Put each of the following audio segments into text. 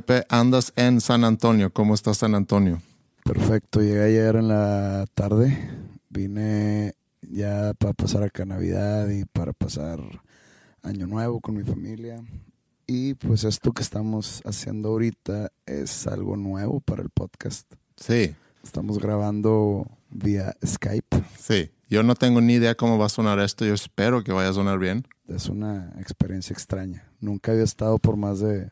Pepe, andas en San Antonio. ¿Cómo está San Antonio? Perfecto, llegué ayer en la tarde. Vine ya para pasar acá Navidad y para pasar Año Nuevo con mi familia. Y pues esto que estamos haciendo ahorita es algo nuevo para el podcast. Sí, Estamos grabando vía Skype. sí. Yo no tengo ni idea cómo va a sonar esto. Yo espero que vaya a sonar bien. Es una experiencia extraña. Nunca había estado por más de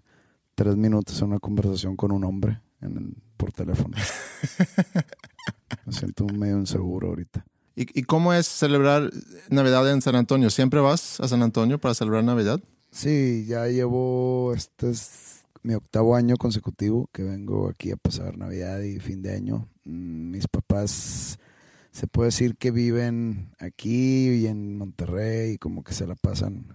tres minutos en una conversación con un hombre en- por teléfono. Me siento medio inseguro ahorita. ¿Y, y cómo es celebrar Navidad en San Antonio? ¿Siempre vas a San Antonio para celebrar Navidad? Sí, ya llevo, este es mi octavo año consecutivo que vengo aquí a pasar Navidad y fin de año. Mm, Mis papás, se puede decir que viven aquí y en Monterrey y como que se la pasan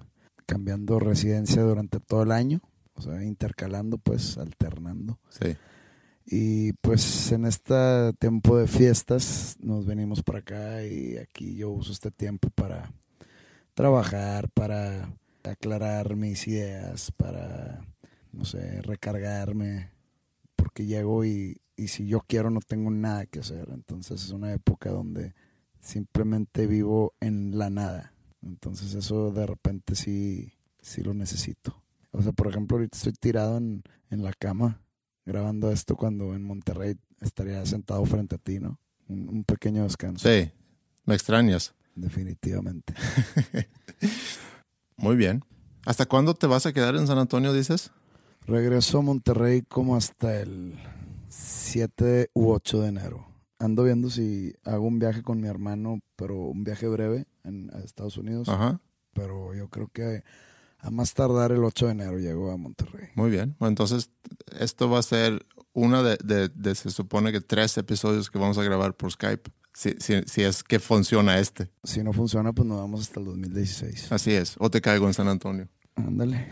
cambiando residencia durante todo el año, o sea, intercalando pues, alternando. Sí. Y pues en este tiempo de fiestas nos venimos para acá y aquí yo uso este tiempo para trabajar, para aclarar mis ideas, para, no sé, recargarme, porque llego y, y si yo quiero no tengo nada que hacer. Entonces es una época donde simplemente vivo en la nada. Entonces eso de repente sí, sí lo necesito. O sea, por ejemplo, ahorita estoy tirado en, en la cama grabando esto cuando en Monterrey estaría sentado frente a ti, ¿no? Un, un pequeño descanso. Sí. ¿Me extrañas? Definitivamente. Muy bien. ¿Hasta cuándo te vas a quedar en San Antonio, dices? Regreso a Monterrey como hasta el 7 u 8 de enero. Ando viendo si hago un viaje con mi hermano, pero un viaje breve en, a Estados Unidos. Ajá. Pero yo creo que a más tardar el 8 de enero llego a Monterrey. Muy bien. Bueno, entonces, esto va a ser una de, de- de- se supone que tres episodios que vamos a grabar por Skype. Si, si- si es que funciona este. Si no funciona, pues nos vamos hasta el 2016. Así es. O te caigo en San Antonio. Ándale.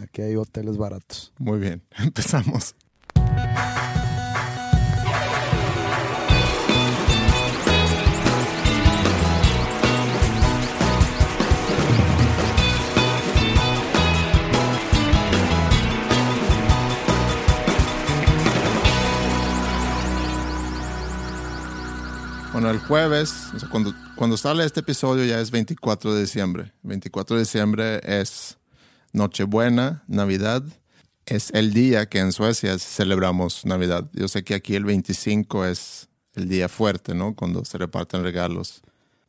Aquí hay hoteles baratos. Muy bien. Empezamos. Bueno, el jueves, o sea, cuando, cuando sale este episodio ya es 24 de diciembre. 24 de diciembre es Nochebuena, Navidad. Es el día que en Suecia celebramos Navidad. Yo sé que aquí el 25 es el día fuerte, ¿no? Cuando se reparten regalos.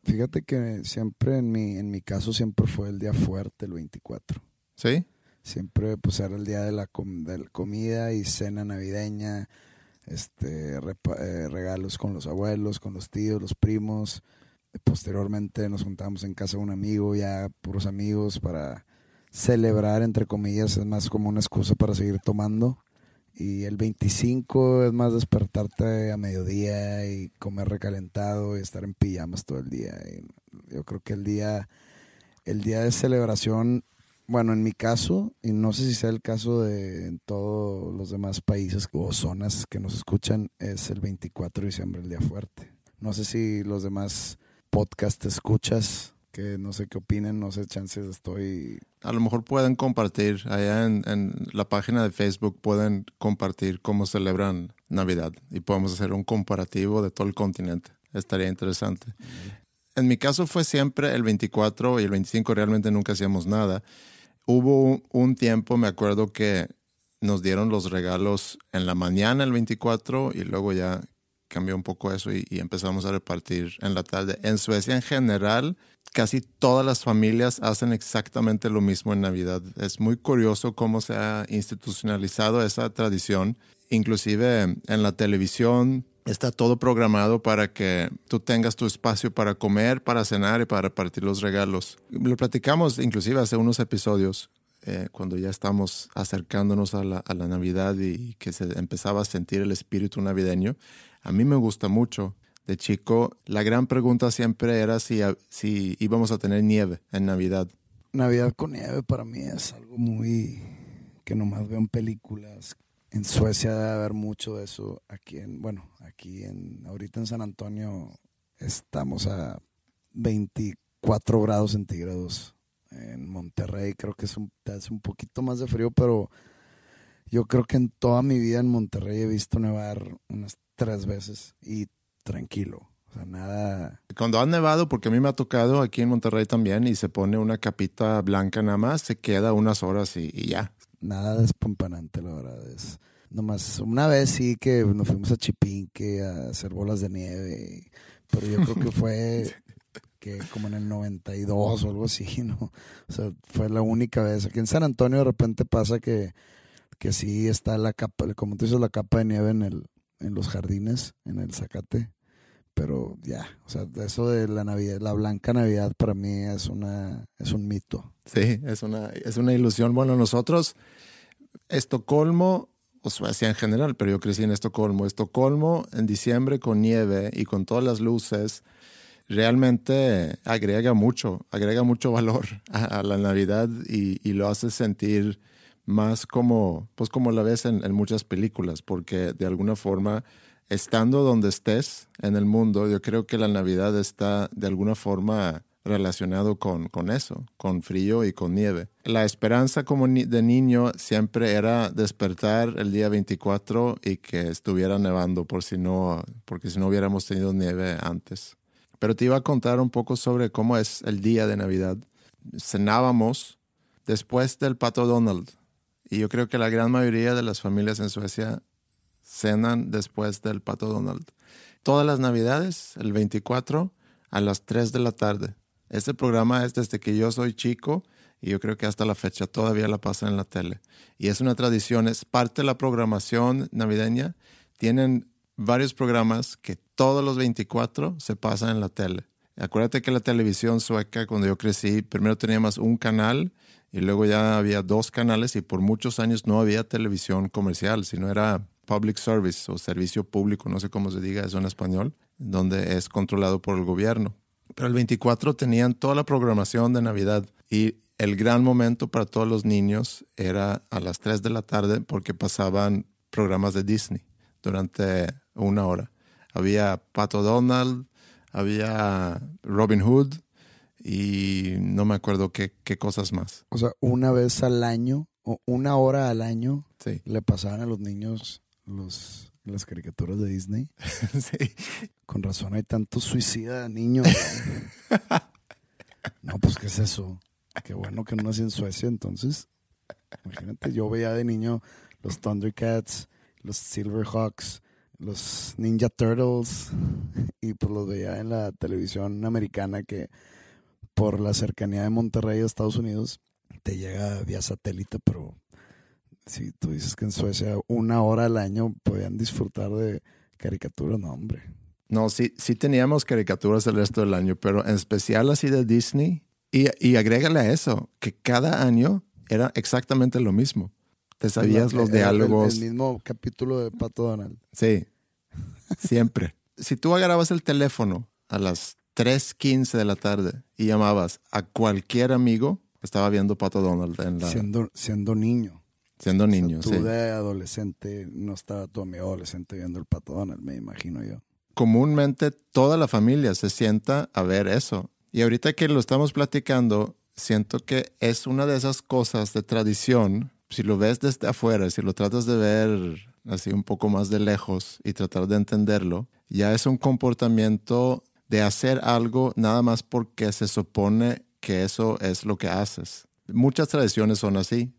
Fíjate que siempre en mi, en mi caso siempre fue el día fuerte, el 24. ¿Sí? Siempre pues era el día de la, com- de la comida y cena navideña, este repa- eh, regalos con los abuelos, con los tíos, los primos. Posteriormente nos juntamos en casa de un amigo, ya puros amigos para celebrar, entre comillas, es más como una excusa para seguir tomando. Y el 25 es más despertarte a mediodía y comer recalentado y estar en pijamas todo el día. Y yo creo que el día, el día de celebración, bueno, en mi caso, y no sé si sea el caso de todos los demás países o zonas que nos escuchan, es el 24 de diciembre, el día fuerte. No sé si los demás podcast escuchas, que no sé qué opinen, no sé, chances estoy A lo mejor pueden compartir allá en, en la página de Facebook, pueden compartir cómo celebran Navidad y podemos hacer un comparativo de todo el continente. Estaría interesante. En mi caso fue siempre el 24 y el 25 realmente nunca hacíamos nada. Hubo un, tiempo, me acuerdo que nos dieron los regalos en la mañana el 24 y luego ya cambió un poco eso y, y, empezamos a repartir en la tarde. En Suecia en general, casi todas las familias hacen exactamente lo mismo en Navidad. Es muy curioso cómo se ha institucionalizado esa tradición. Inclusive en la televisión está todo programado para que tú tengas tu espacio para comer, para cenar y para repartir los regalos. Lo platicamos inclusive hace unos episodios eh, cuando ya estamos acercándonos a la, a la, Navidad y que se empezaba a sentir el espíritu navideño, a mí me gusta mucho. De chico, la gran pregunta siempre era si, si íbamos a tener nieve en Navidad. Navidad con nieve para mí es algo muy que nomás veo en películas. En Suecia debe haber mucho de eso. Aquí en, bueno, aquí en, ahorita en San Antonio estamos a 24 grados centígrados en Monterrey creo que es un, es un poquito más de frío, pero yo creo que en toda mi vida en Monterrey he visto nevar unas tres veces y tranquilo. O sea, nada. Cuando ha nevado, porque a mí me ha tocado aquí en Monterrey también, y se pone una capita blanca nada más, se queda unas horas y ya. Nada despampanante, la verdad. Es nomás una vez sí que nos fuimos a Chipinque a hacer bolas de nieve, pero yo creo que fue que como en el 92 o algo así, ¿no? O sea, fue la única vez. Aquí en San Antonio de repente pasa que, que sí está la capa, como tú dices, la capa de nieve en, el, en los jardines, en el zacate. Pero ya, o sea, eso de la Navidad, la blanca Navidad para mí es una es un mito. Sí, es una, es una ilusión. Bueno, nosotros, Estocolmo, o Suecia en general, pero yo crecí en Estocolmo. Estocolmo en diciembre con nieve y con todas las luces realmente agrega mucho, agrega mucho valor a, la Navidad y, y, lo hace sentir más como, pues como la ves en, muchas películas, porque de alguna forma, estando donde estés en el mundo, yo creo que la Navidad está de alguna forma relacionado con, con eso, con frío y con nieve. La esperanza como de niño siempre era despertar el día 24 y que estuviera nevando por si no, porque si no hubiéramos tenido nieve antes. Pero te iba a contar un poco sobre cómo es el día de Navidad. Cenábamos después del pato Donald. Y yo creo que la gran mayoría de las familias en Suecia cenan después del pato Donald. Todas las Navidades, el 24, a las 3 de la tarde. Este programa es desde que yo soy chico y yo creo que hasta la fecha todavía la pasan en la tele. Y es una tradición, es parte de la programación navideña. Tienen varios programas que todos los 24 se pasan en la tele. Acuérdate que la televisión sueca, cuando yo crecí, primero teníamos un canal y luego ya había dos canales y por muchos años no había televisión comercial, sino era public service o servicio público, no sé cómo se diga eso en español, donde es controlado por el gobierno. Pero el 24 tenían toda la programación de Navidad y el gran momento para todos los niños era a las 3 de la tarde porque pasaban programas de Disney durante una hora. Había Pato Donald, había Robin Hood y no me acuerdo qué, qué cosas más. O sea, una vez al año o una hora al año sí. le pasaban a los niños los, las caricaturas de Disney. sí. Con razón hay tanto suicida de niños. no, pues ¿qué es eso? Qué bueno que no nací en Suecia, entonces. Imagínate, yo veía de niño los Thundercats, los Silverhawks, los Ninja Turtles y pues los veía en la televisión americana que por la cercanía de Monterrey a Estados Unidos te llega vía satélite, pero si tú dices que en Suecia una hora al año podían disfrutar de caricaturas, no hombre. No, sí, sí teníamos caricaturas el resto del año, pero en especial así de Disney. Y, y agrégale a eso, que cada año era exactamente lo mismo. Te sabías los diálogos. El, el, mismo capítulo de Pato Donald. Sí, siempre. si tú agarrabas el teléfono a las 3.15 de la tarde y llamabas a cualquier amigo, estaba viendo Pato Donald en la... Siendo, siendo niño. Siendo niño, o sea, tú sí. de adolescente, no estaba tu amigo adolescente viendo el Pato Donald, me imagino yo. Comúnmente toda la familia se sienta a ver eso. Y ahorita que lo estamos platicando, siento que es una de esas cosas de tradición si lo ves desde afuera, si lo tratas de ver así un poco más de lejos y tratar de entenderlo, ya es un comportamiento de hacer algo nada más porque se supone que eso es lo que haces. Muchas tradiciones son así.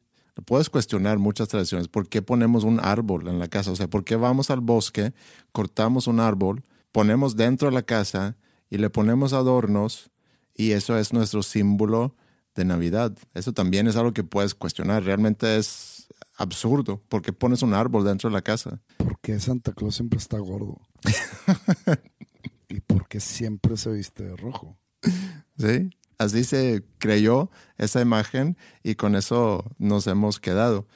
Puedes cuestionar muchas tradiciones. ¿Por qué ponemos un árbol en la casa? O sea, ¿por qué vamos al bosque, cortamos un árbol, ponemos dentro de la casa y le ponemos adornos y eso es nuestro símbolo de Navidad? Eso también es algo que puedes cuestionar. Realmente es absurdo. ¿Por qué pones un árbol dentro de la casa? Porque Santa Claus siempre está gordo. y porque siempre se viste de rojo. Sí, así se creyó esa imagen y con eso nos hemos quedado.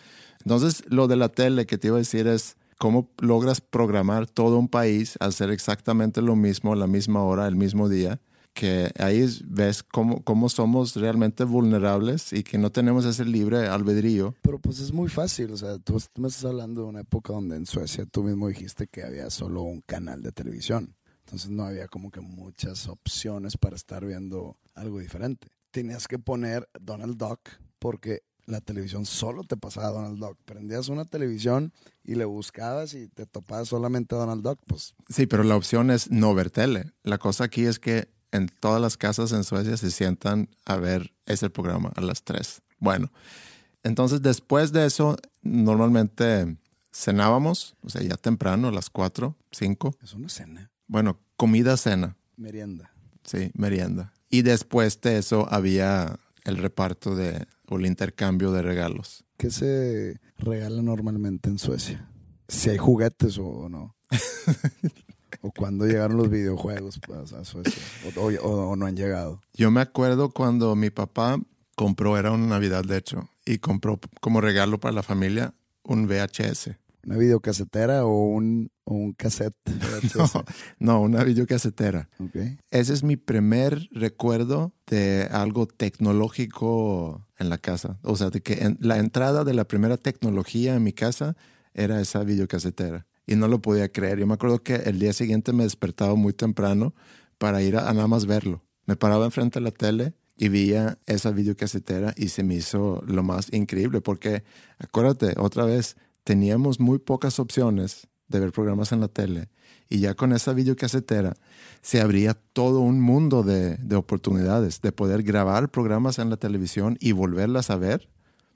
Entonces, lo de la tele que te iba a decir es cómo logras programar todo un país a hacer exactamente lo mismo la misma hora, el mismo día, que ahí ves cómo, cómo somos realmente vulnerables y que no tenemos ese libre albedrío. Pero pues es muy fácil, o sea, tú me estás hablando de una época donde en Suecia tú mismo dijiste que había solo un canal de televisión. Entonces no había como que muchas opciones para estar viendo algo diferente. Tenías que poner Donald Duck porque la televisión solo te pasaba Donald Duck. Prendías una televisión y le buscabas y te topabas solamente a Donald Duck, pues. Sí, pero la opción es no ver tele. La cosa aquí es que en todas las casas en Suecia se sientan a ver ese programa a las 3. Bueno, entonces después de eso, normalmente cenábamos, o sea, ya temprano, a las 4, 5. Es una cena. Bueno, comida, cena. Merienda. Sí, merienda. Y después de eso había el reparto de, o el intercambio de regalos. ¿Qué se regala normalmente en Suecia? Si hay juguetes o no. o cuando llegaron los videojuegos a Suecia. O, o- o no han llegado. Yo me acuerdo cuando mi papá compró, era una Navidad de hecho, y compró como regalo para la familia un VHS. ¿Una videocasetera o un, o un cassette? No, no, una videocasetera. Ok. Ese es mi primer recuerdo de algo tecnológico en la casa. O sea, de que en- la entrada de la primera tecnología en mi casa era esa videocasetera. Y no lo podía creer. Yo me acuerdo que el día siguiente me despertaba muy temprano para ir a, a nada más verlo. Me paraba enfrente de la tele y veía esa videocasetera y se me hizo lo más increíble porque, acuérdate, otra vez, teníamos muy pocas opciones de ver programas en la tele y ya con esa videocasetera se abría todo un mundo de, de oportunidades, de poder grabar programas en la televisión y volverlas a ver.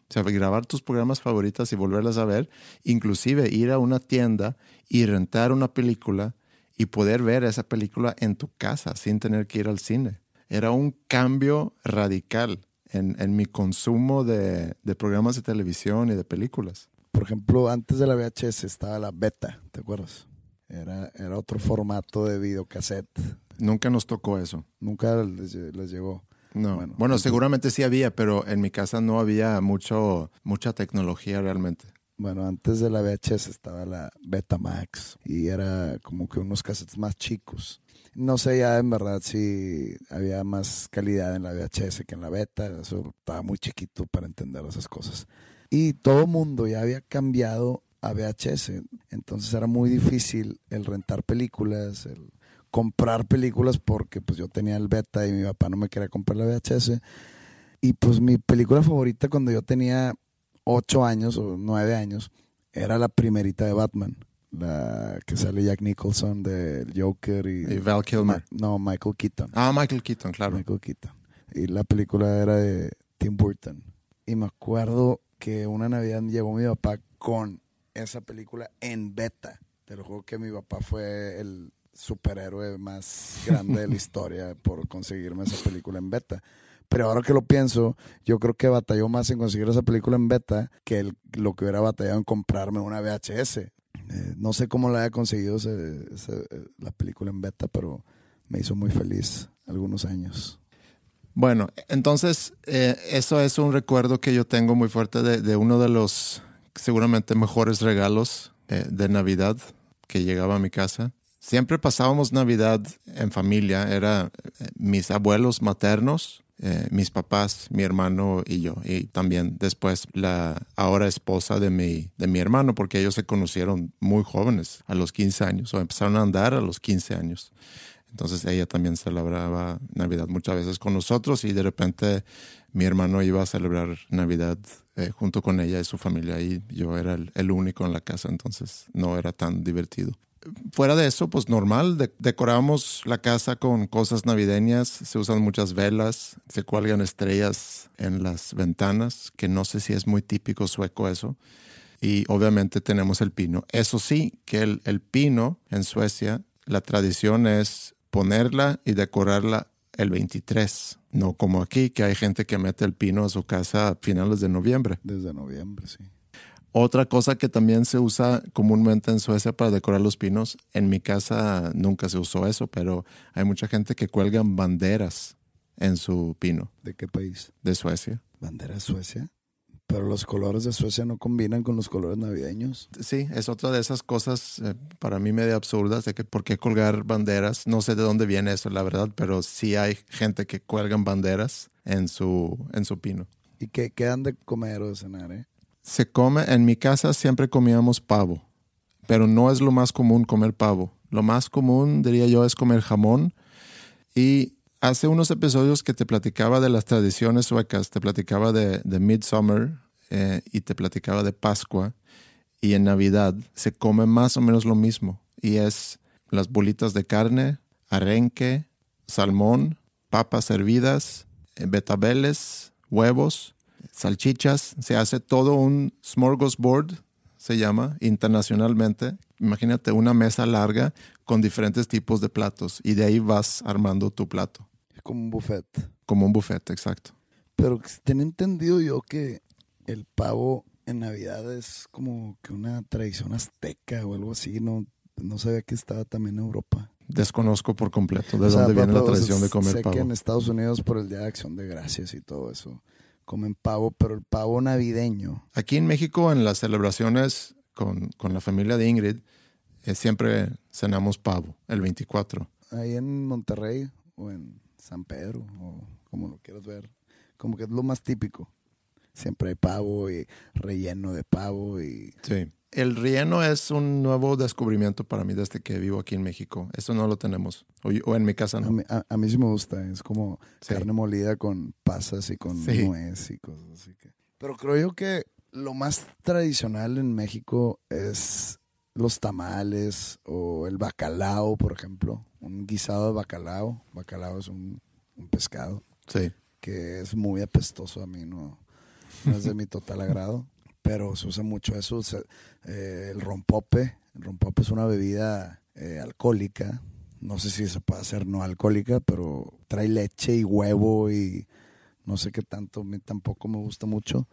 O sea, grabar tus programas favoritos y volverlas a ver. Inclusive ir a una tienda y rentar una película y poder ver esa película en tu casa sin tener que ir al cine. Era un cambio radical en, en mi consumo de, de programas de televisión y de películas. Por ejemplo, antes de la VHS estaba la beta, ¿te acuerdas? Era, era otro formato de videocassette. Nunca nos tocó eso. Nunca les, les llegó. No. Bueno, Bueno, entonces- seguramente sí había, pero en mi casa no había mucho, mucha tecnología realmente. Bueno, antes de la VHS estaba la Betamax y era como que unos cassettes más chicos. No sé ya en verdad si había más calidad en la VHS que en la beta. Eso estaba muy chiquito para entender esas cosas. Y todo mundo ya había cambiado a VHS. Entonces era muy difícil el rentar películas, el comprar películas porque pues yo tenía el beta y mi papá no me quería comprar la VHS. Y pues mi película favorita cuando yo tenía ocho años o nueve años era la primerita de Batman. La que sale Jack Nicholson del Joker y, Y Val Kilmer. No, Michael Keaton. Ah, Michael Keaton, claro. Michael Keaton. Y la película era de Tim Burton. Y me acuerdo que una Navidad llegó mi papá con esa película en beta. Te lo juro que mi papá fue el superhéroe más grande de la historia por conseguirme esa película en beta. Pero ahora que lo pienso, yo creo que batalló más en conseguir esa película en beta que el- lo que hubiera batallado en comprarme una VHS. Eh, no sé cómo la haya conseguido ese- ese- eh, la película en beta, pero me hizo muy feliz algunos años. Bueno, entonces eh, eso es un recuerdo que yo tengo muy fuerte de, uno de los seguramente mejores regalos eh, de Navidad que llegaba a mi casa. Siempre pasábamos Navidad en familia, era eh, mis abuelos maternos, mis papás, mi hermano y yo, y también después la ahora esposa de mi, de mi hermano, porque ellos se conocieron muy jóvenes, a los 15 años, o empezaron a andar a los 15 años. Entonces ella también celebraba Navidad muchas veces con nosotros y de repente mi hermano iba a celebrar Navidad eh, junto con ella y su familia y yo era el, el único en la casa, entonces no era tan divertido. fuera de eso, pues normal, de- decoramos la casa con cosas navideñas, se usan muchas velas, se cuelgan estrellas en las ventanas, que no sé si es muy típico sueco eso. Y obviamente tenemos el pino. Eso sí, que el, el pino en Suecia, la tradición es ponerla y decorarla el 23, no como aquí, que hay gente que mete el pino a su casa a finales de noviembre. Desde noviembre, sí. Otra cosa que también se usa comúnmente en Suecia para decorar los pinos, en mi casa nunca se usó eso, pero hay mucha gente que cuelgan banderas en su pino ¿De qué país? de Suecia. Bandera de Suecia. Pero los colores de Suecia no combinan con los colores navideños. Sí, es otra de esas cosas eh, para mí medio absurdas de que por qué colgar banderas. No sé de dónde viene eso, la verdad, pero sí hay gente que cuelgan banderas en su, en su pino. ¿Y qué, qué han de comer o de cenar, eh? Se come, en mi casa siempre comíamos pavo, pero no es lo más común comer pavo. Lo más común, diría yo, es comer jamón. Y hace unos episodios que te platicaba de las tradiciones suecas, te platicaba de, Midsummer eh, y te platicaba de Pascua. Y en Navidad se come más o menos lo mismo. Y es las bolitas de carne, arenque, salmón, papas hervidas, eh, betabeles, huevos, salchichas. Se hace todo un smorgasbord, se llama internacionalmente. Imagínate una mesa larga con diferentes tipos de platos y de ahí vas armando tu plato, como un buffet. como un buffet, exacto. Pero tenía entendido yo que el pavo en Navidad es como que una tradición azteca o algo así. No, no sabía que estaba también en Europa. Desconozco por completo de O sea, dónde viene la tradición de comer sé pavo. que en Estados Unidos por el Día de Acción de Gracias y todo eso comen pavo, pero el pavo navideño. Aquí en México, en las celebraciones con, con la familia de Ingrid, eh, siempre cenamos pavo el 24. Ahí en Monterrey o en San Pedro o como lo quieras ver, como que es lo más típico. Siempre hay pavo y relleno de pavo y Sí. El relleno es un nuevo descubrimiento para mí desde que vivo aquí en México. Eso no lo tenemos. O, o en mi casa a, no. mí, a- a mí sí me gusta. Es como Sí. carne molida con pasas y con Sí. nuez y cosas así. Que... Pero creo yo que lo más tradicional en México es los tamales o el bacalao, por ejemplo. Un guisado de bacalao. Bacalao es un, un pescado. Sí. que es muy apestoso a mí, no, no es de mi total agrado, pero se usa mucho eso, se- eh, el rompope, el rompope es una bebida eh, alcohólica, no sé si se puede hacer no alcohólica, pero trae leche y huevo y no sé qué tanto, a mí tampoco me gusta mucho,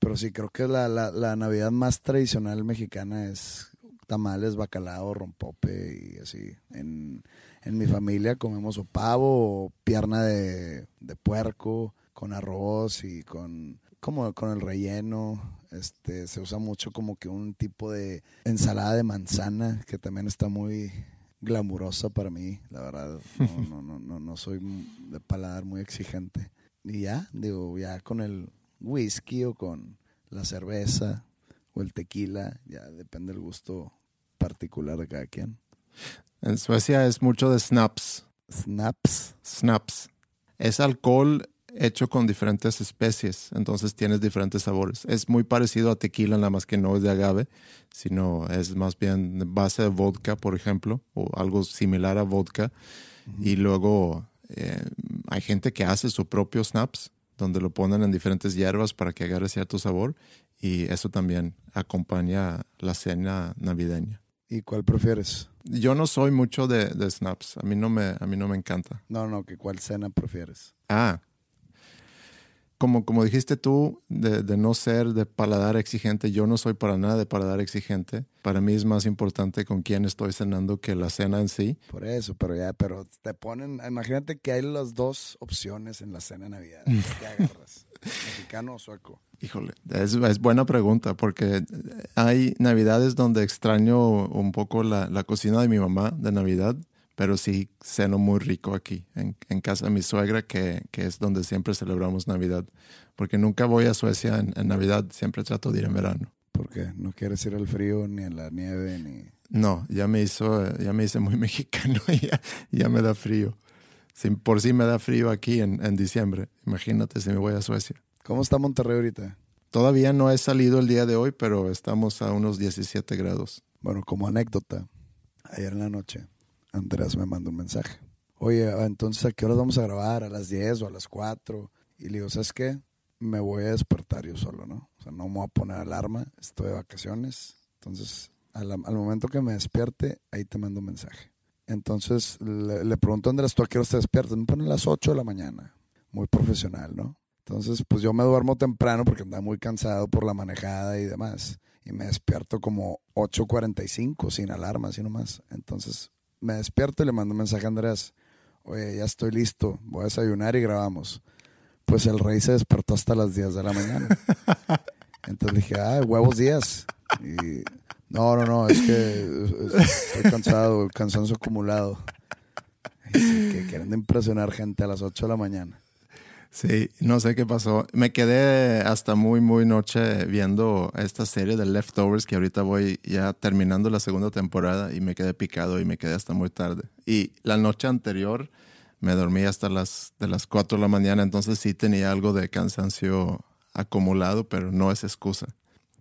pero sí creo que la, la, la Navidad más tradicional mexicana es tamales, bacalao, rompope y así. En, en mi familia comemos o pavo o pierna de, de puerco con arroz y con como con el relleno. Este se usa mucho como que un tipo de ensalada de manzana que también está muy glamurosa para mí, la verdad. No, no, no, no, no soy de paladar muy exigente. Y ya, digo, ya con el whisky o con la cerveza o el tequila, ya depende del gusto particular de cada quien. En Suecia es mucho de snaps. Snaps. Snaps. Es alcohol hecho con diferentes especies, entonces tienes diferentes sabores. Es muy parecido a tequila, nada más que no es de agave, sino es más bien base de vodka, por ejemplo, o algo similar a vodka. Y luego eh, hay gente que hace su propio snaps, donde lo ponen en diferentes hierbas para que agarre cierto sabor. Y eso también acompaña la cena navideña. ¿Y cuál prefieres? Yo no soy mucho de, de snaps, a mí no me, a mí no me encanta. No, no, que cuál cena prefieres. Ah, como, como dijiste tú, de, de no ser de paladar exigente, yo no soy para nada de paladar exigente. Para mí es más importante con quién estoy cenando que la cena en sí. Por eso, pero ya, pero te ponen, imagínate que hay las dos opciones en la cena de Navidad. ¿Qué agarras? ¿Mexicano o sueco? Híjole, es, es buena pregunta porque hay navidades donde extraño un poco la, la cocina de mi mamá de Navidad, pero sí ceno muy rico aquí, en, en casa de mi suegra, que, que es donde siempre celebramos Navidad. Porque nunca voy a Suecia en, en Navidad, siempre trato de ir en verano. Porque no quieres ir al frío, ni a la nieve, ni... No, ya me hizo, ya me hice muy mexicano y ya, ya me da frío. Si por sí me da frío aquí en, en diciembre. Imagínate si me voy a Suecia. ¿Cómo está Monterrey ahorita? Todavía no he salido el día de hoy, pero estamos a unos 17 grados. Bueno, como anécdota, ayer en la noche, Andrés me mandó un mensaje. Oye, entonces, ¿a qué horas vamos a grabar? ¿A las 10 o a las 4? Y le digo, ¿sabes qué? Me voy a despertar yo solo, ¿no? O sea, no me voy a poner alarma, estoy de vacaciones. Entonces, al, momento que me despierte, ahí te mando un mensaje. Entonces, le, pregunto a Andrés, ¿tú a qué horas te despiertas? Me pone a las 8 de la mañana. Muy profesional, ¿no? Entonces, pues yo me duermo temprano porque andaba muy cansado por la manejada y demás. Y me despierto como 8.45 sin alarma, así nomás. Entonces, me despierto y le mando un mensaje a Andrés. Oye, ya estoy listo, voy a desayunar y grabamos. Pues el rey se despertó hasta las 10 de la mañana. Entonces dije, ah, huevos días. Y no, no, no, es que estoy cansado, cansancio acumulado. Y sí, que quieren impresionar gente a las 8 de la mañana. Sí, no sé qué pasó. Me quedé hasta muy, muy noche viendo esta serie de Leftovers que ahorita voy ya terminando la segunda temporada y me quedé picado y me quedé hasta muy tarde. Y la noche anterior me dormí hasta las, de las 4 de la mañana, entonces sí tenía algo de cansancio acumulado, pero no es excusa.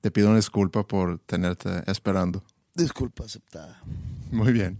Te pido una disculpa por tenerte esperando. Disculpa aceptada. Muy bien.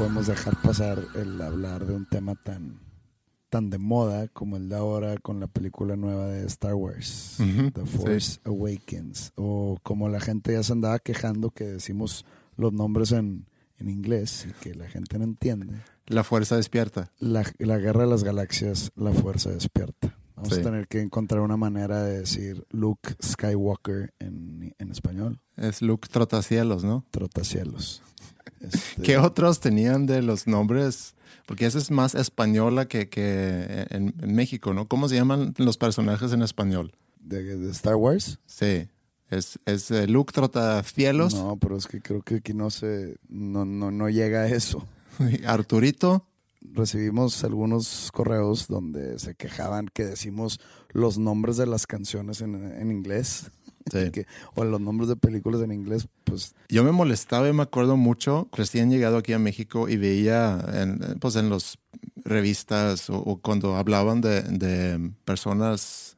podemos dejar pasar el hablar de un tema tan, tan de moda como el de ahora con la película nueva de Star Wars, The Force Awakens. O como la gente ya se andaba quejando que decimos los nombres en, en inglés y que la gente no entiende. La fuerza despierta. La, la guerra de las galaxias, la fuerza despierta. Vamos Sí. a tener que encontrar una manera de decir Luke Skywalker en, en español. Es Luke Trotacielos, ¿no? Trotacielos. Este, ¿Qué otros tenían de los nombres? Porque esa es más española que, que en, en México, ¿no? ¿Cómo se llaman los personajes en español? de, de Star Wars? Sí. Es, es eh, Luke Trotacielos, No, pero es que creo que aquí no se, no, no, no llega a eso. Arturito. Recibimos algunos correos donde se quejaban que decimos los nombres de las canciones en, en inglés. Sí. Que- o los nombres de películas en inglés, pues Yo me molestaba y me acuerdo mucho, recién llegado aquí a México y veía en, pues en las revistas o, o cuando hablaban de, de personas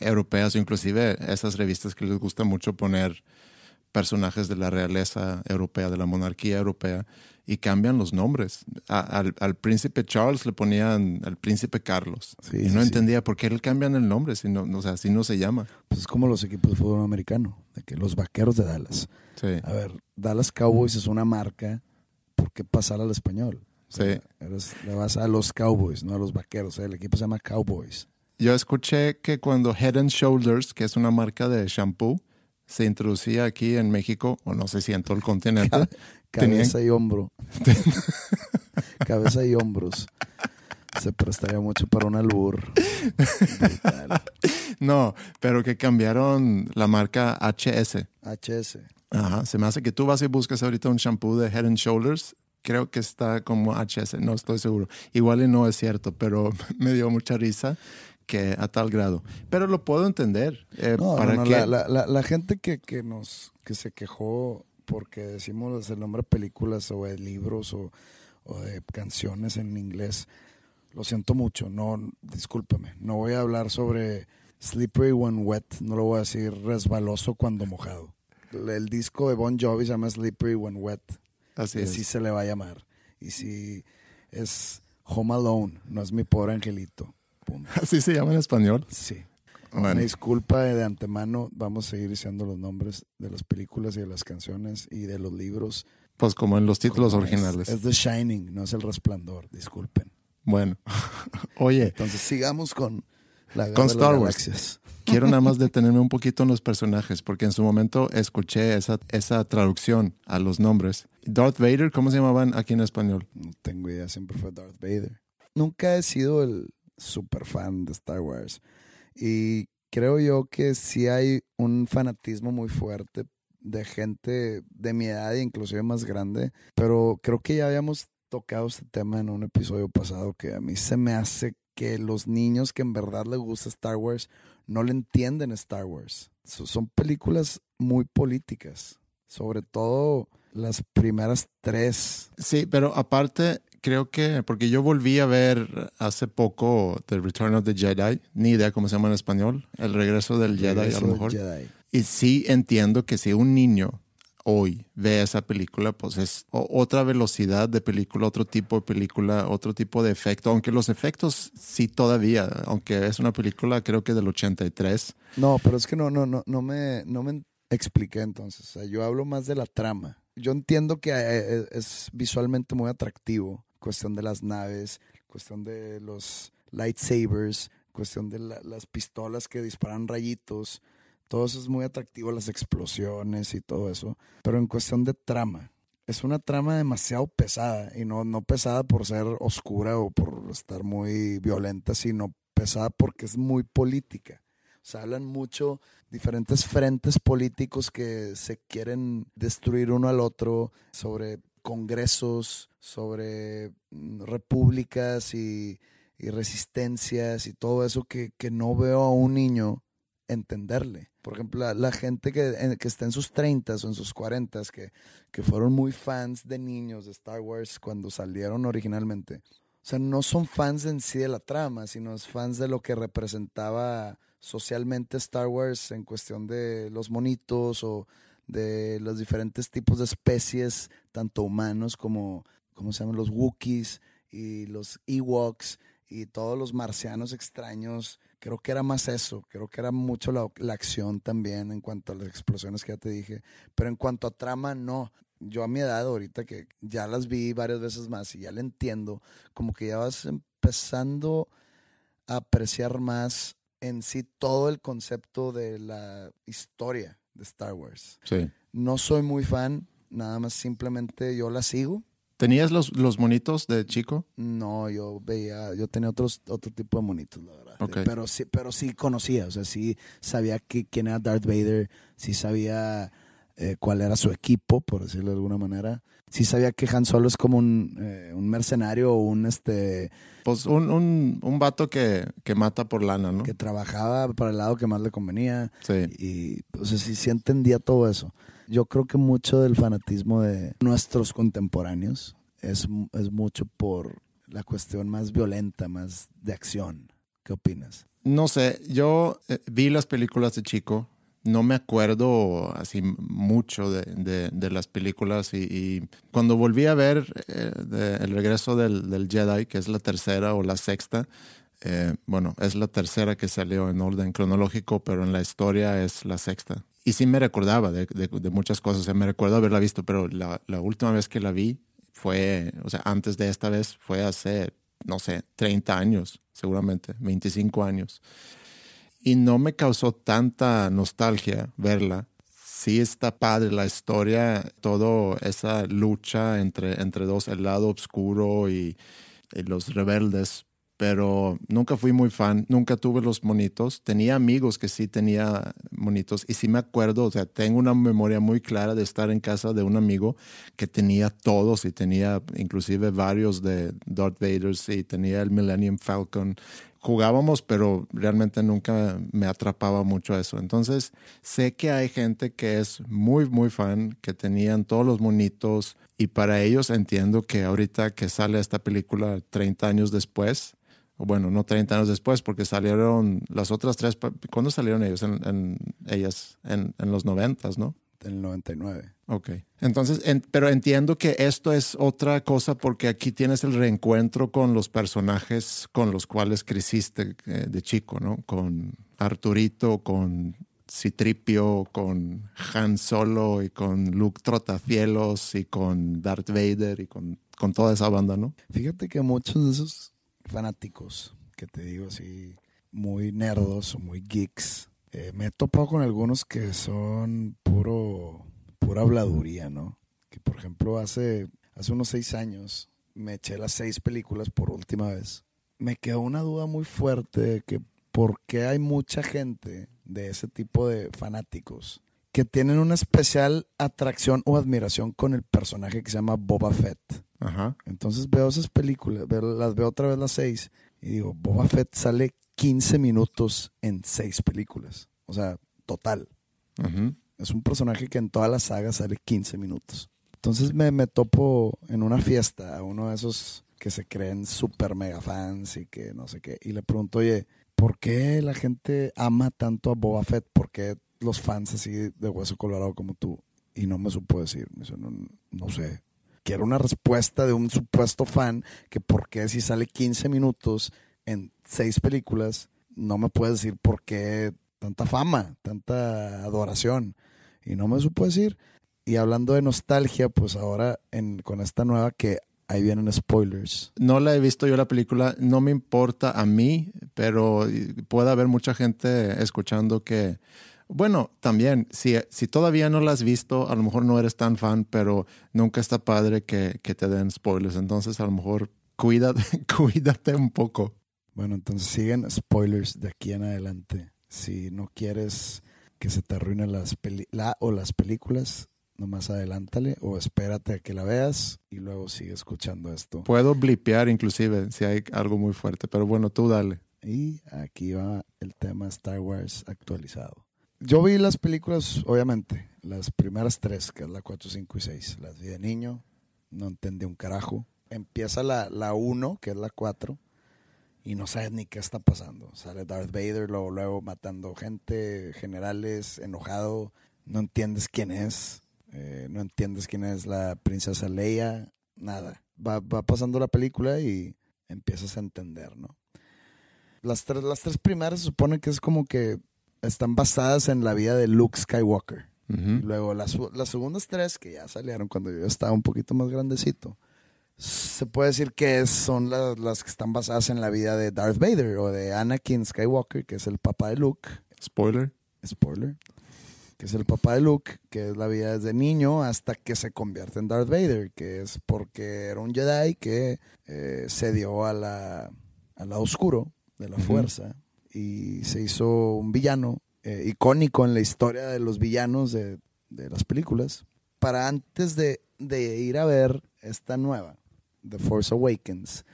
europeas, o inclusive esas revistas que les gusta mucho poner personajes de la realeza europea, de la monarquía europea, y cambian los nombres. A- al, al príncipe Charles le ponían el príncipe Carlos. Sí, y no sí. entendía por qué le cambian el nombre, si no, o sea, si no se llama. pues es como los equipos de fútbol americano, de que los vaqueros de Dallas. A ver, Dallas Cowboys es una marca, ¿por qué pasar al español? O sea, Sí. eres- le vas a los Cowboys, no a los vaqueros. sea, el equipo se llama Cowboys. Yo escuché que cuando Head and Shoulders, que es una marca de shampoo, se introducía aquí en México, o no sé si en todo el continente, tenían- Cabeza y hombro. Cabeza y hombros. Se prestaría mucho para un albur. No, pero que cambiaron la marca HS. HS. Ajá, se me hace que tú vas y buscas ahorita un shampoo de Head and Shoulders, creo que está como HS, no estoy seguro. Igual y no es cierto, pero me dio mucha risa que a tal grado. Pero lo puedo entender. eh, No, ¿para no, la- la gente que, que nos que se quejó porque decimos el nombre de películas o de libros o, o de canciones en inglés, lo siento mucho. No, discúlpame. No voy a hablar sobre slippery when wet. No lo voy a decir resbaloso cuando mojado. El, el disco de Bon Jovi se llama Slippery when wet. Así es. así se le va a llamar. Y si es Home Alone, no es mi pobre angelito. Punto. Así se llama en español. Sí. Bueno. Una disculpa de antemano, vamos a seguir diciendo los nombres de las películas y de las canciones y de los libros. Pues como en los títulos como es. originales. Es, The Shining, no es El Resplandor, disculpen. Bueno, oye, Entonces sigamos con la Con de las Star Wars. galaxias. quiero nada más detenerme un poquito en los personajes, porque en su momento escuché esa, esa traducción a los nombres. Darth Vader, ¿cómo se llamaban aquí en español? No tengo idea, siempre fue Darth Vader. Nunca he sido el super fan de Star Wars. Y creo yo que sí hay un fanatismo muy fuerte de gente de mi edad e inclusive más grande. Pero creo que ya habíamos tocado este tema en un episodio pasado que a mí se me hace que los niños que en verdad les gusta Star Wars no le entienden Star Wars. So- Son películas muy políticas. Sobre todo las primeras tres. Sí, pero aparte, creo que, porque yo volví a ver hace poco The Return of the Jedi, ni idea cómo se llama en español, El regreso del Jedi a lo mejor. Jedi. Y sí entiendo que si un niño hoy ve esa película, pues es otra velocidad de película, otro tipo de película, otro tipo de efecto, aunque los efectos sí todavía, aunque es una película creo que del 83. No, pero es que no, no, no, no me, no me expliqué entonces. O sea, yo hablo más de la trama. Yo entiendo que eh, es visualmente muy atractivo. Cuestión de las naves, cuestión de los lightsabers, cuestión de la- las pistolas que disparan rayitos. Todo eso es muy atractivo, las explosiones y todo eso. Pero en cuestión de trama, es una trama demasiado pesada. Y no, no pesada por ser oscura o por estar muy violenta, sino pesada porque es muy política. O hablan mucho diferentes frentes políticos que se quieren destruir uno al otro sobre congresos, sobre mm, repúblicas y, resistencias y todo eso que, que no veo a un niño entenderle. Por ejemplo, la, gente que, que está en sus 30 o en sus 40 que, que fueron muy fans de niños de Star Wars cuando salieron originalmente. O sea, no son fans en sí de la trama, sino es fans de lo que representaba socialmente Star Wars en cuestión de los monitos o de los diferentes tipos de especies, tanto humanos como, ¿cómo se llaman? Los Wookiees y los Ewoks y todos los marcianos extraños. Creo que era más eso, creo que era mucho la, la acción también en cuanto a las explosiones que ya te dije. Pero en cuanto a trama, no. Yo a mi edad, ahorita que ya las vi varias veces más y ya le entiendo, como que ya vas empezando a apreciar más en sí todo el concepto de la historia de Star Wars. Sí. No soy muy fan, nada más simplemente yo la sigo. ¿Tenías los, los monitos de chico? No, yo veía, yo tenía otros, otro tipo de monitos, la verdad. Ok. Pero sí, pero sí conocía, o sea, sí sabía que, quién era Darth Vader, sí sabía eh, cuál era su equipo, por decirlo de alguna manera. Sí sabía que Han Solo es como un, eh, un mercenario o un este Pues un, un, un vato que, que mata por lana, ¿no? que trabajaba para el lado que más le convenía. Sí. Y, sea, sí, sí entendía todo eso. Yo creo que mucho del fanatismo de nuestros contemporáneos es, es mucho por la cuestión más violenta, más de acción. ¿Qué opinas? No sé, yo eh, vi las películas de chico, no me acuerdo así mucho de, las películas y, cuando volví a ver eh, El regreso del, Jedi, que es la tercera o la sexta, eh, bueno, es la tercera que salió en orden cronológico, pero en la historia es la sexta. Y sí me recordaba de, muchas cosas, o me recuerdo haberla visto, pero la, la última vez que la vi fue, o sea, antes de esta vez fue hace, no sé, 30 años, seguramente, 25 años. Y no me causó tanta nostalgia verla. Sí está padre la historia, toda esa lucha entre, entre dos, el lado oscuro y, y los rebeldes, pero nunca fui muy fan, nunca tuve los monitos. Tenía amigos que sí tenía monitos y sí me acuerdo, o sea, tengo una memoria muy clara de estar en casa de un amigo que tenía todos y tenía inclusive varios de Darth Vader y tenía el Millennium Falcon. Jugábamos, pero realmente nunca me atrapaba mucho eso. Entonces, sé que hay gente que es muy, muy fan, que tenían todos los monitos y para ellos entiendo que ahorita que sale esta película 30 años después, o bueno, no 30 años después, porque salieron las otras tres. ¿Cuándo salieron ellos? Ellas en, en los 90, ¿no? El 99. Ok. Entonces, en- pero entiendo que esto es otra cosa porque aquí tienes el reencuentro con los personajes con los cuales creciste eh, de chico, ¿no? Con Arturito, con Citripio, con Han Solo y con Luke Trotacielos y con Darth Vader y con, con toda esa banda, ¿no? Fíjate que muchos de esos fanáticos, que te digo así, muy nerdos o muy geeks, eh, me he topado con algunos que son puro, pura habladuría, ¿no? Que por ejemplo hace, hace unos seis años me eché las seis películas por última vez. Me quedó una duda muy fuerte de que por qué hay mucha gente de ese tipo de fanáticos que tienen una especial atracción o admiración con el personaje que se llama Boba Fett. Ajá. Entonces veo esas películas, veo- las veo otra vez las seis y digo, Boba Fett sale 15 minutos en seis películas. O sea, total. Es un personaje que en toda la saga sale 15 minutos. Entonces me, me topo en una fiesta a uno de esos que se creen super mega fans y que no sé qué. Y le pregunto, oye, ¿por qué la gente ama tanto a Boba Fett? ¿Por qué los fans así de hueso colorado como tú? Y no me supo decir. Me dice, no, no sé. Quiero una respuesta de un supuesto fan que por qué si sale 15 minutos en seis películas, no me puede decir por qué tanta fama, tanta adoración. Y no me supo decir. Y hablando de nostalgia, pues ahora en, con esta nueva que ahí vienen spoilers. No la he visto yo la película, no me importa a mí, pero puede haber mucha gente escuchando que, bueno, también, si, si todavía no la has visto, a lo mejor no eres tan fan, pero nunca está padre que, que te den spoilers, entonces a lo mejor cuídate, cuídate un poco. Bueno, entonces siguen spoilers de aquí en adelante. Si no quieres que se te arruinen las peli la o las películas, nomás adelántale o espérate a que la veas y luego sigue escuchando esto. Puedo blipear inclusive si hay algo muy fuerte, pero bueno, tú dale. Y aquí va el tema Star Wars actualizado. Yo vi las películas, obviamente, las primeras tres, que es la 4, 5 y 6. Las vi de niño, no entendí un carajo. Empieza la, la 1, que es la 4, y no sabes ni qué está pasando. Sale Darth Vader, luego, luego matando gente, generales, enojado. No entiendes quién es, eh, no entiendes quién es la princesa Leia, nada. Va, va pasando la película y empiezas a entender, ¿no? Las tres, las tres primeras se supone que es como que están basadas en la vida de Luke Skywalker. Y luego las, las segundas tres, que ya salieron cuando yo estaba un poquito más grandecito, se puede decir que son las, las que están basadas en la vida de Darth Vader o de Anakin Skywalker, que es el papá de Luke. Spoiler. Spoiler. Que es el papá de Luke, que es la vida desde niño hasta que se convierte en Darth Vader, que es porque era un Jedi que eh, se dio a la, al lado oscuro de la fuerza y se hizo un villano eh, icónico en la historia de los villanos de, de las películas. Para antes de, de ir a ver esta nueva, The Force Awakens,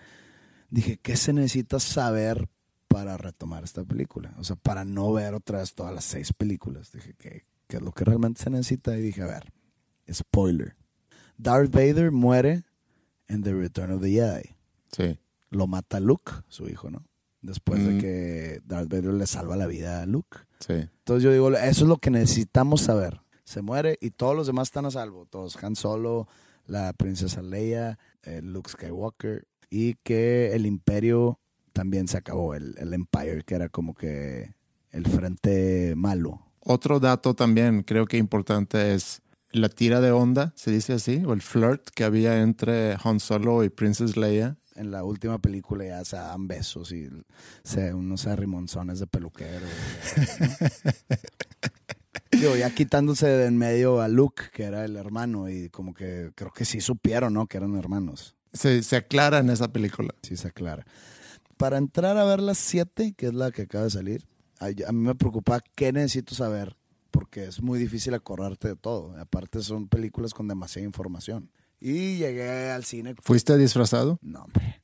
dije, ¿qué se necesita saber para retomar esta película? O sea, para no ver otra vez todas las seis películas. Dije, ¿qué, qué es lo que realmente se necesita? Y dije, a ver, spoiler. Darth Vader muere en The Return of the Jedi. Sí. Lo mata Luke, su hijo, ¿no? Después de Mm. que Darth Vader le salva la vida a Luke. Sí. Entonces yo digo, eso es lo que necesitamos saber. Se muere y todos los demás están a salvo. Todos, Han Solo, la princesa Leia, eh, Luke Skywalker. Y que el imperio también se acabó, el, el Empire, que era como que el frente malo. Otro dato también creo que importante es la tira de onda, se dice así, o el flirt que había entre Han Solo y Princess Leia. En la última película ya se dan besos y se, unos arrimonzones de peluquero. Digo, ya quitándose de en medio a Luke, que era el hermano, y como que creo que sí supieron, ¿no? Que eran hermanos. Se, se aclara en esa película. Sí se aclara. Para entrar a ver las 7, que es la que acaba de salir, a, a mí me preocupa qué necesito saber, porque es muy difícil acordarte de todo. Aparte son películas con demasiada información. Y llegué al cine. ¿Fuiste disfrazado? No, hombre.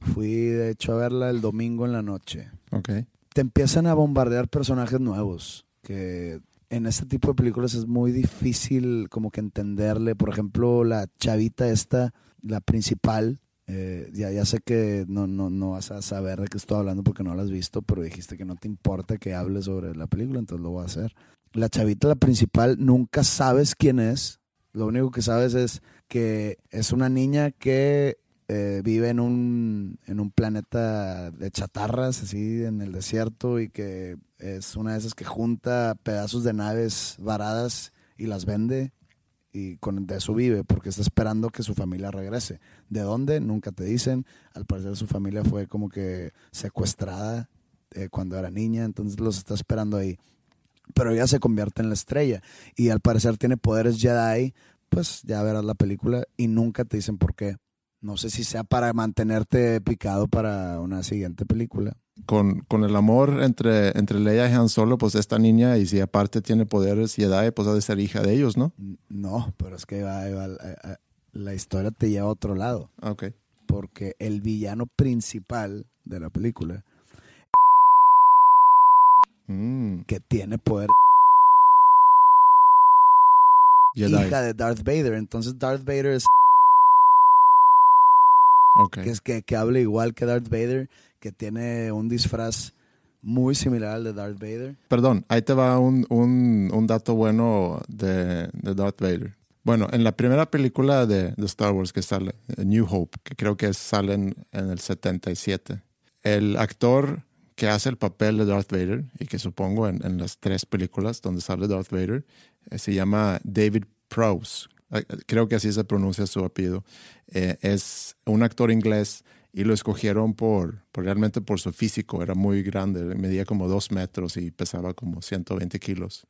Fui, de hecho, a verla el domingo en la noche. Ok. Te empiezan a bombardear personajes nuevos, que en este tipo de películas es muy difícil como que entenderle. Por ejemplo, la chavita esta, la principal, eh, ya, ya sé que no, no, no vas a saber de qué estoy hablando porque no la has visto, pero dijiste que no te importa que hable sobre la película, entonces lo voy a hacer. La chavita, la principal, nunca sabes quién es. Lo único que sabes es que es una niña que eh, vive en un, en un planeta de chatarras, así en el desierto, y que es una de esas que junta pedazos de naves varadas y las vende y con de eso vive porque está esperando que su familia regrese. ¿De dónde? Nunca te dicen. Al parecer su familia fue como que secuestrada eh, cuando era niña, entonces los está esperando ahí. Pero ella se convierte en la estrella y al parecer tiene poderes Jedi, pues ya verás la película y nunca te dicen por qué. No sé si sea para mantenerte picado para una siguiente película. Con, con el amor entre, entre Leia y Han Solo, pues esta niña, y si aparte tiene poderes Jedi, pues ha de ser hija de ellos, ¿no? No, pero es que va, va- la, la historia te lleva a otro lado. Ah, Ok. Porque el villano principal de la película, Mm, que tiene poder, Jedi. hija de Darth Vader. Entonces Darth Vader es Ok. que, es que, que habla igual que Darth Vader, que tiene un disfraz muy similar al de Darth Vader. Perdón, ahí te va un, un, un dato bueno de, de Darth Vader. Bueno, en la primera película de, de Star Wars que sale, eh, New Hope, que creo que sale en, en el 77, el actor que hace el papel de Darth Vader, y que supongo en, en las tres películas donde sale Darth Vader, eh, se llama David Prowse. Creo que así se pronuncia su apellido. Eh, es un actor inglés y lo escogieron por, por realmente por su físico. Era muy grande, medía como dos metros y pesaba como 120 kilos.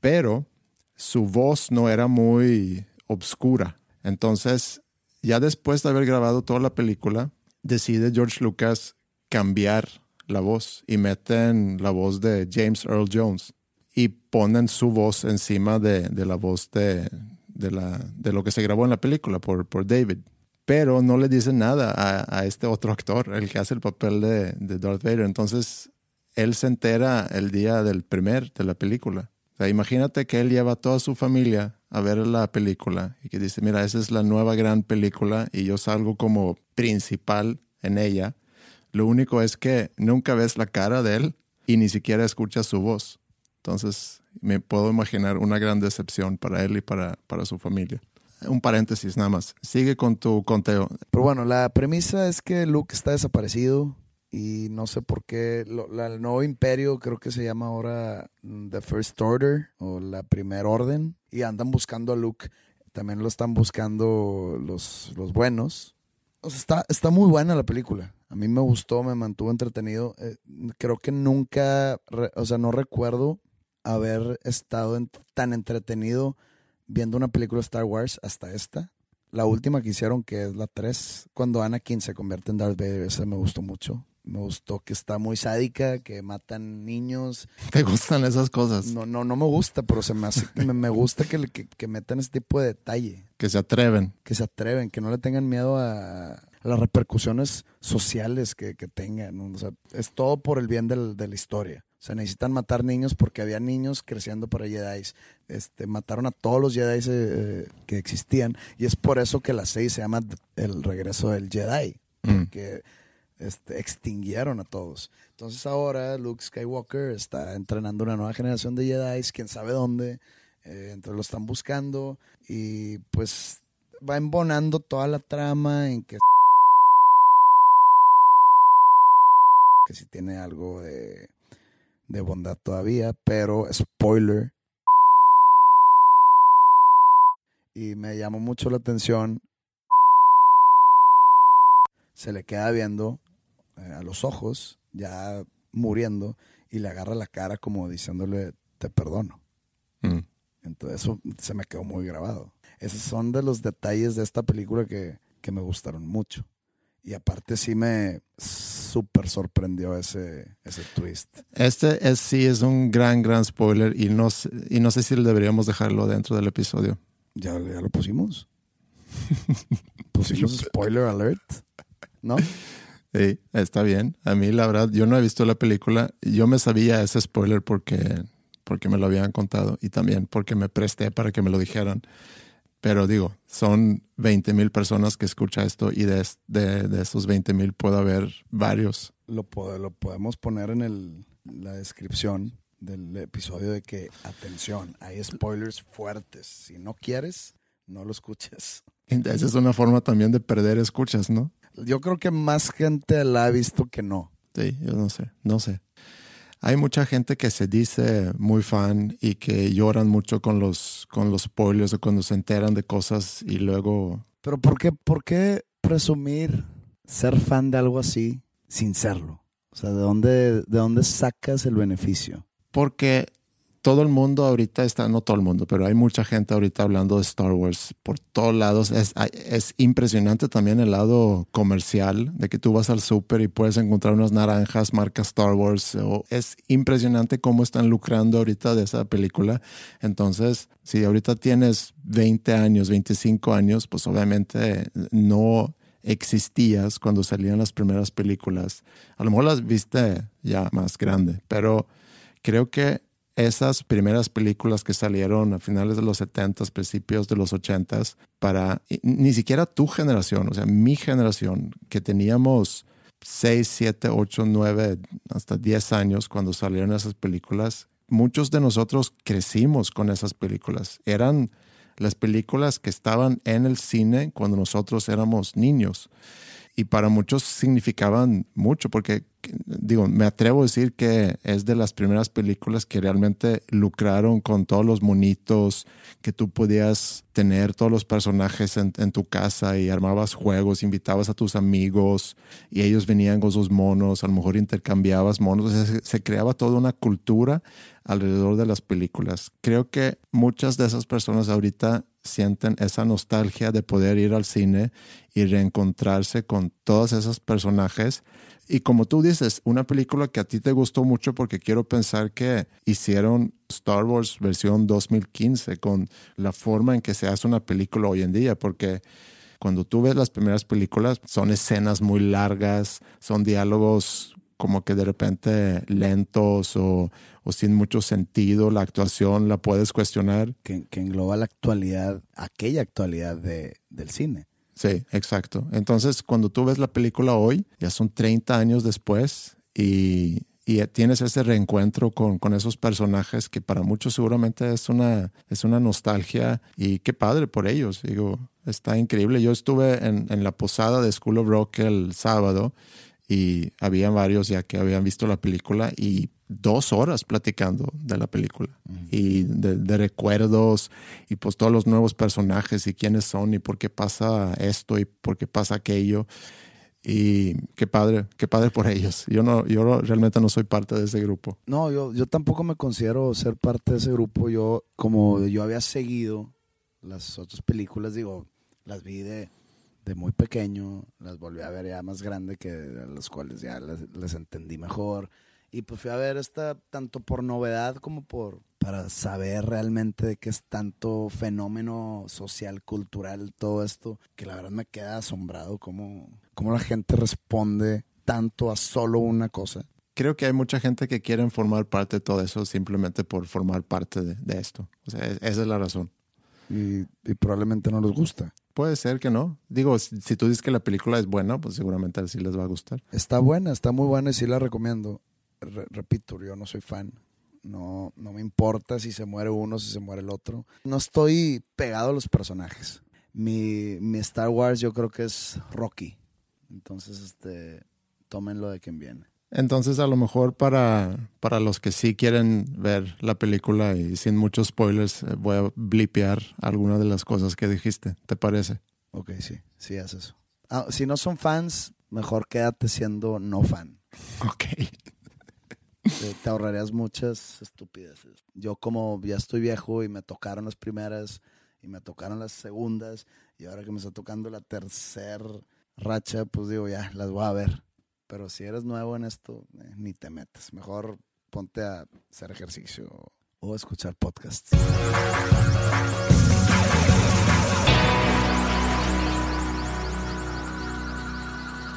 Pero su voz no era muy obscura. Entonces, ya después de haber grabado toda la película, decide George Lucas cambiar la voz y meten la voz de James Earl Jones y ponen su voz encima de, de la voz de, de, la, de lo que se grabó en la película por, por David. Pero no le dicen nada a, a este otro actor, el que hace el papel de, de Darth Vader. Entonces, él se entera el día del primer de la película. Imagínate que él lleva a toda su familia a ver la película y que dice, mira, esa es la nueva gran película y yo salgo como principal en ella. Lo único es que nunca ves la cara de él y ni siquiera escuchas su voz. Entonces, me puedo imaginar una gran decepción para él y para, para su familia. Un paréntesis nada más. Sigue con tu conteo. Pero bueno, la premisa es que Luke está desaparecido y no sé por qué. lo- la- el nuevo imperio creo que se llama ahora mm, The First Order o la Primer Orden y andan buscando a Luke. También lo están buscando los, los buenos. O sea, está, está muy buena la película. A mí me gustó, me mantuvo entretenido. Eh, creo que nunca, re- o sea, no recuerdo haber estado en- tan entretenido viendo una película de Star Wars hasta esta. La última que hicieron, que es la 3, cuando Anakin se convierte en Darth Vader, esa me gustó mucho. Me gustó que está muy sádica, que matan niños. ¿Te gustan esas cosas? No, no, no me gusta, pero se me hace, me, me gusta que, que, que metan ese tipo de detalle, Que se atreven. que se atreven, que no le tengan miedo a, a las repercusiones sociales que, que tengan. O sea, es todo por el bien del- de la historia. Sea, necesitan matar niños porque había niños creciendo para Jedi. Este, mataron a todos los Jedi eh, que existían. Y es por eso que la 6 se llama El regreso del Jedi. Mm. Que este, extinguieron a todos. Entonces ahora Luke Skywalker está entrenando una nueva generación de Jedi, quién sabe dónde. Eh, entonces lo están buscando. Y pues va embonando toda la trama en que que si tiene algo de, de bondad todavía, pero spoiler. Y me llamó mucho la atención. Se le queda viendo eh, a los ojos, ya muriendo, y le agarra la cara como diciéndole, te perdono. Mm. Entonces eso se me quedó muy grabado. Esos son de los detalles de esta película que, que me gustaron mucho. Y aparte sí me súper sorprendió ese, ese twist. Este es, sí es un gran, gran spoiler y no, y no sé si deberíamos dejarlo dentro del episodio. Ya, ya lo pusimos. pusimos spoiler alert. ¿No? Sí, está bien. A mí, la verdad, yo no he visto la película. Yo me sabía ese spoiler porque, porque me lo habían contado y también porque me presté para que me lo dijeran. Pero digo, son 20 mil personas que escuchan esto y de, de, de esos 20 mil puede haber varios. Lo, lo podemos poner en el, la descripción. del episodio de que, atención, hay spoilers fuertes. Si no quieres, no lo escuches. Esa es una forma también de perder escuchas, ¿no? Yo creo que más gente la ha visto que no. Sí, yo no sé, no sé. Hay mucha gente que se dice muy fan y que lloran mucho con los, con los spoilers o cuando se enteran de cosas y luego... Pero ¿por qué, por qué presumir ser fan de algo así sin serlo? O sea, ¿de dónde, de dónde sacas el beneficio? Porque todo el mundo ahorita está, no todo el mundo, pero hay mucha gente ahorita hablando de Star Wars por todos lados. Es, es impresionante también el lado comercial, de que tú vas al súper y puedes encontrar unas naranjas marca Star Wars. es impresionante cómo están lucrando ahorita de esa película. Entonces, si ahorita tienes 20 años, 25 años, pues obviamente no existías cuando salían las primeras películas. A lo mejor las viste ya más grande, pero creo que esas primeras películas que salieron a finales de los 70, principios de los 80, para ni siquiera tu generación, o sea, mi generación, que teníamos 6, 7, 8, 9, hasta 10 años cuando salieron esas películas, muchos de nosotros crecimos con esas películas. Eran las películas que estaban en el cine cuando nosotros éramos niños y para muchos significaban mucho, porque digo, me atrevo a decir que es de las primeras películas que realmente lucraron con todos los monitos que tú podías tener, todos los personajes en, tu casa y armabas juegos, invitabas a tus amigos y ellos venían con sus monos, a lo mejor intercambiabas monos, se creaba toda una cultura alrededor de las películas. Creo que muchas de esas personas ahorita sienten esa nostalgia de poder ir al cine y reencontrarse con todos esos personajes. Y como tú dices, una película que a ti te gustó mucho porque quiero pensar que hicieron Star Wars versión 2015 con la forma en que se hace una película hoy en día, porque cuando tú ves las primeras películas son escenas muy largas, son diálogos como que de repente lentos o, sin mucho sentido, la actuación la puedes cuestionar. Que, engloba la actualidad, aquella actualidad de, del cine. Sí, exacto. Entonces, cuando tú ves la película hoy, ya son 30 años después y, tienes ese reencuentro con, con, esos personajes que para muchos seguramente es una, es una nostalgia y qué padre por ellos. Digo, está increíble. Yo estuve en, en la posada de School of Rock el sábado y había varios ya que habían visto la película y dos horas platicando de la película y de, recuerdos y pues todos los nuevos personajes y quiénes son y por qué pasa esto y por qué pasa aquello y qué padre, qué padre por ellos. Yo no, yo realmente no soy parte de ese grupo. No, yo, yo tampoco me considero ser parte de ese grupo. Yo, como yo había seguido las otras películas, digo, las vi de de muy pequeño, las volví a ver ya más grande, que a las cuales ya les, entendí mejor. Y pues fui a ver esta tanto por novedad como por para saber realmente de qué es tanto fenómeno social, cultural, todo esto, que la verdad me queda asombrado cómo, cómo la gente responde tanto a solo una cosa. Creo que hay mucha gente que quiere formar parte de todo eso simplemente por formar parte de, esto. O sea, esa es la razón. Y, y probablemente no les gusta. Puede ser que no. Digo, si, tú dices que la película es buena, pues seguramente sí les va a gustar. Está buena, está muy buena y sí la recomiendo. repito, yo no soy fan. No, no me importa si se muere uno, si se muere el otro. No estoy pegado a los personajes. Mi, mi Star Wars yo creo que es Rocky. Entonces, este, tómenlo de quien viene. Entonces, a lo mejor para, para los que sí quieren ver la película y sin muchos spoilers, eh, voy a blipear alguna de las cosas que dijiste. ¿Te parece? Ok, sí, sí, haz eso. Ah, si no son fans, mejor quédate siendo no fan. Ok. Te, ahorrarías muchas estupideces. Yo como ya estoy viejo y me tocaron las primeras y me tocaron las segundas y ahora que me está tocando la tercera racha, pues digo, ya, las voy a ver pero si eres nuevo en esto, eh, ni te metes. Mejor ponte a hacer ejercicio o a escuchar podcasts.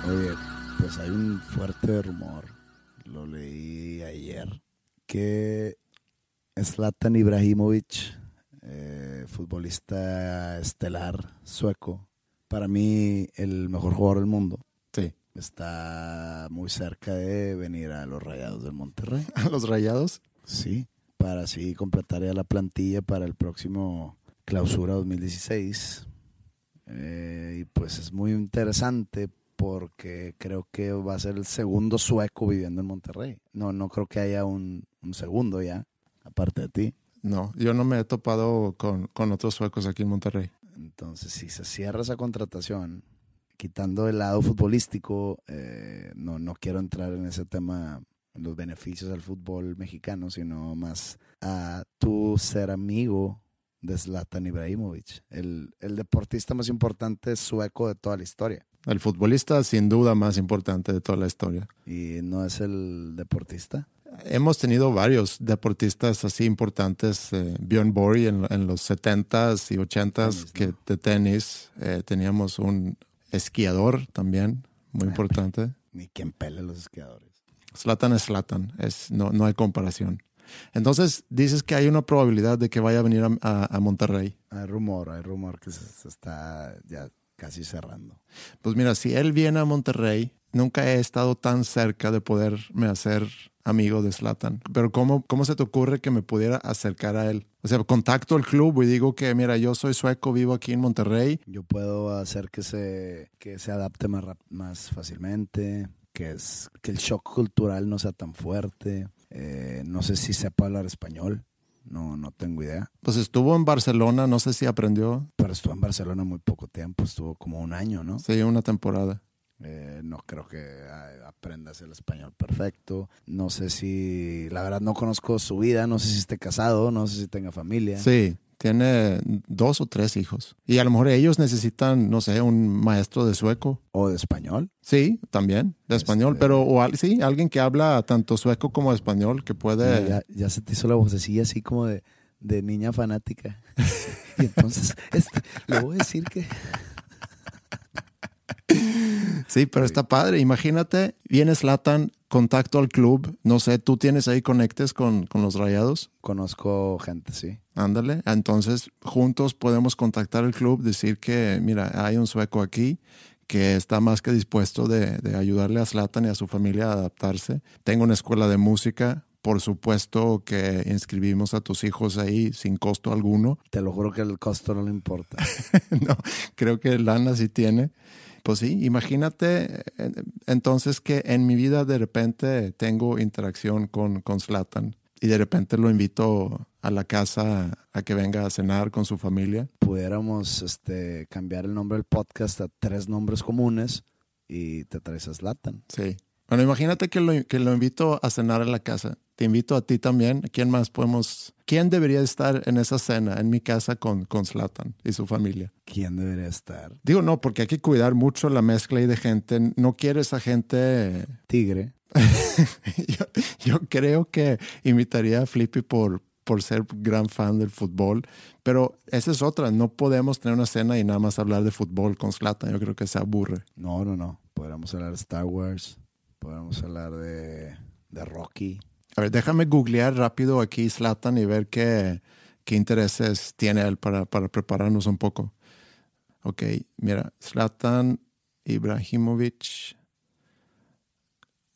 Oye, pues hay un fuerte rumor, lo leí ayer, que Zlatan Ibrahimovic, eh, futbolista estelar sueco, para mí el mejor jugador del mundo, está muy cerca de venir a los Rayados del Monterrey. ¿A los Rayados? Sí, para así completar ya la plantilla para el próximo clausura 2016. Eh, y pues es muy interesante porque creo que va a ser el segundo sueco viviendo en Monterrey. No, no creo que haya un, un segundo ya, aparte de ti. No, yo no me he topado con, con otros suecos aquí en Monterrey. Entonces, si se cierra esa contratación, quitando el lado futbolístico, eh, no, no quiero entrar en ese tema, en los beneficios al fútbol mexicano, sino más a tu ser amigo de Zlatan Ibrahimovic, el, el deportista más importante sueco de toda la historia. El futbolista sin duda más importante de toda la historia. ¿Y no es el deportista? Hemos tenido varios deportistas así importantes. Eh, Björn Borg en, en, los 70s y 80s Tenis, ¿no? que, de tenis. Eh, teníamos un esquiador también, muy Ah, importante. Ni quien pele los esquiadores. Slatan es Slatan, es, no, no hay comparación. Entonces dices que hay una probabilidad de que vaya a venir a, a- a Monterrey. Hay rumor, hay rumor que se, se está ya casi cerrando. Pues mira, si él viene a Monterrey, nunca he estado tan cerca de poderme hacer amigo de Slatan. Pero ¿cómo, ¿cómo se te ocurre que me pudiera acercar a él? O sea, contacto al club y digo que, mira, yo soy sueco, vivo aquí en Monterrey. Yo puedo hacer que se, que se adapte más, más fácilmente, que, es, que el shock cultural no sea tan fuerte. Eh, no sé si sepa hablar español, no, no tengo idea. Pues estuvo en Barcelona, no sé si aprendió. Pero estuvo en Barcelona muy poco tiempo, estuvo como un año, ¿no? Sí, una temporada. Eh, no creo que aprendas el español perfecto. No sé si, la verdad no conozco su vida, no sé si esté casado, no sé si tenga familia. Sí, tiene dos o tres hijos. Y a lo mejor ellos necesitan, no sé, un maestro de sueco. O de español. Sí, también, de español, Este- pero o al- sí, alguien que habla tanto sueco como español, que puede... Ya, ya se te hizo la vocecilla así como de, de niña fanática. y entonces, este, le voy a decir que... Sí, pero está padre. Imagínate, viene Slatan, contacto al club. No sé, tú tienes ahí conectes con, con los rayados. Conozco gente, sí. Ándale. Entonces, juntos podemos contactar al club, decir que, mira, hay un sueco aquí que está más que dispuesto de, de ayudarle a Slatan y a su familia a adaptarse. Tengo una escuela de música. Por supuesto que inscribimos a tus hijos ahí sin costo alguno. Te lo juro que el costo no le importa. no, creo que Lana sí tiene. Pues sí, imagínate eh, entonces que en mi vida de repente tengo interacción con, con Zlatan y de repente lo invito a la casa a que venga a cenar con su familia. Pudiéramos este, cambiar el nombre del podcast a tres nombres comunes y te traes a Zlatan. Sí. Bueno, imagínate que lo, que lo invito a cenar a la casa. Te invito a ti también. ¿Quién más podemos? ¿Quién debería estar en esa cena en mi casa con, con Zlatan y su familia? ¿Quién debería estar? Digo, no, porque hay que cuidar mucho la mezcla ahí de gente. No quieres a gente Tigre. yo, yo creo que invitaría a Flippy por, por ser gran fan del fútbol, pero esa es otra. No podemos tener una cena y nada más hablar de fútbol con Zlatan. Yo creo que se aburre. No, no, no. Podríamos hablar de Star Wars. Podríamos hablar de, de Rocky. A ver, déjame googlear rápido aquí Zlatan y ver qué, qué intereses tiene él para, para prepararnos un poco. Ok, mira, Zlatan Ibrahimovic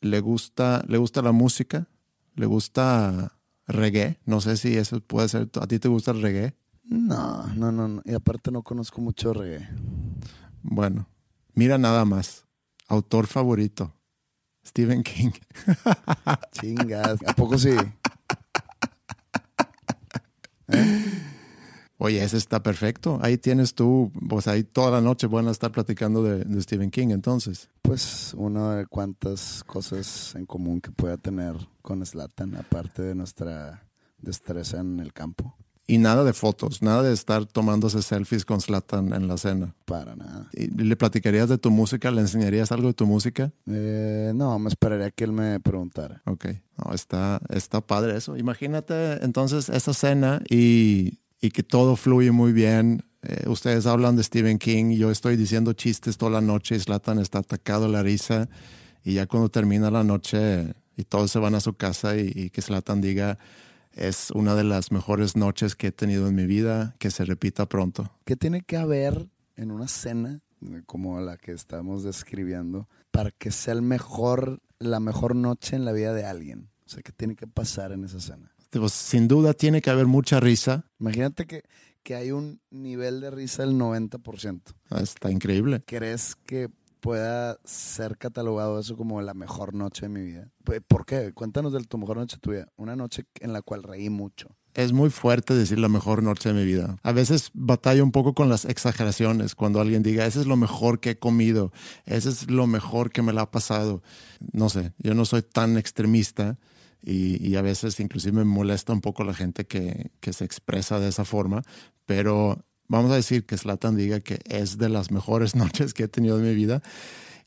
le gusta, le gusta la música, le gusta reggae. No sé si eso puede ser. ¿A ti te gusta el reggae? No, no, no, no. Y aparte no conozco mucho reggae. Bueno, mira nada más. Autor favorito, Stephen King. Chingas. ¿A poco sí? Oye, ese está perfecto. Ahí tienes tú, pues ahí toda la noche van a estar platicando de, de Stephen King entonces. Pues una de cuantas cosas en común que pueda tener con Slatan, aparte de nuestra destreza en el campo. Y nada de fotos, nada de estar tomándose selfies con Slatan en la cena. Para nada. ¿Y ¿Le platicarías de tu música? ¿Le enseñarías algo de tu música? Eh, no, me esperaría que él me preguntara. Ok, no, está, está padre eso. Imagínate entonces esa cena y, y que todo fluye muy bien. Eh, ustedes hablan de Stephen King, yo estoy diciendo chistes toda la noche y Slatan está atacado a la risa. Y ya cuando termina la noche y todos se van a su casa y, y que Slatan diga, es una de las mejores noches que he tenido en mi vida, que se repita pronto. ¿Qué tiene que haber en una cena eh, como la que estamos describiendo para que sea el mejor, la mejor noche en la vida de alguien? O sea, ¿qué tiene que pasar en esa cena? pues, sin duda tiene que haber mucha risa. Imagínate que, que hay un nivel de risa del 90%. Ah, Está increíble. ¿Crees que pueda ser catalogado eso como la mejor noche de mi vida? Pues, ¿Por qué? Cuéntanos de tu mejor noche tuya. Una noche en la cual reí mucho. Es muy fuerte decir la mejor noche de mi vida. A veces batallo un poco con las exageraciones cuando alguien diga, ese es lo mejor que he comido, ese es lo mejor que me la ha pasado. No sé, yo no soy tan extremista y, y a veces inclusive me molesta un poco la gente que, que se expresa de esa forma, pero vamos a decir que Slatan diga que es de las mejores noches que he tenido en mi vida.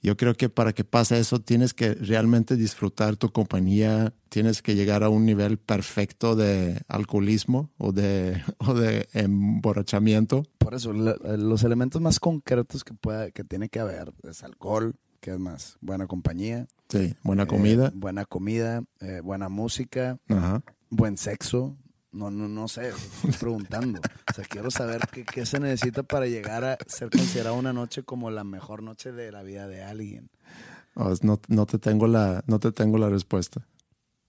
Yo creo que para que pase eso tienes que realmente disfrutar tu compañía, tienes que llegar a un nivel perfecto de alcoholismo o de, o de emborrachamiento. Por eso, la- los elementos más concretos que, pueda, que tiene que haber es alcohol, que es más, buena compañía, Sí, buena eh, comida. buena comida, eh, buena música, Ajá. buen sexo. No, no, no sé, estoy preguntando. O sea, quiero saber qué, qué se necesita para llegar a ser considerada una noche como la mejor noche de la vida de alguien. No, no, te tengo la, no te tengo la respuesta.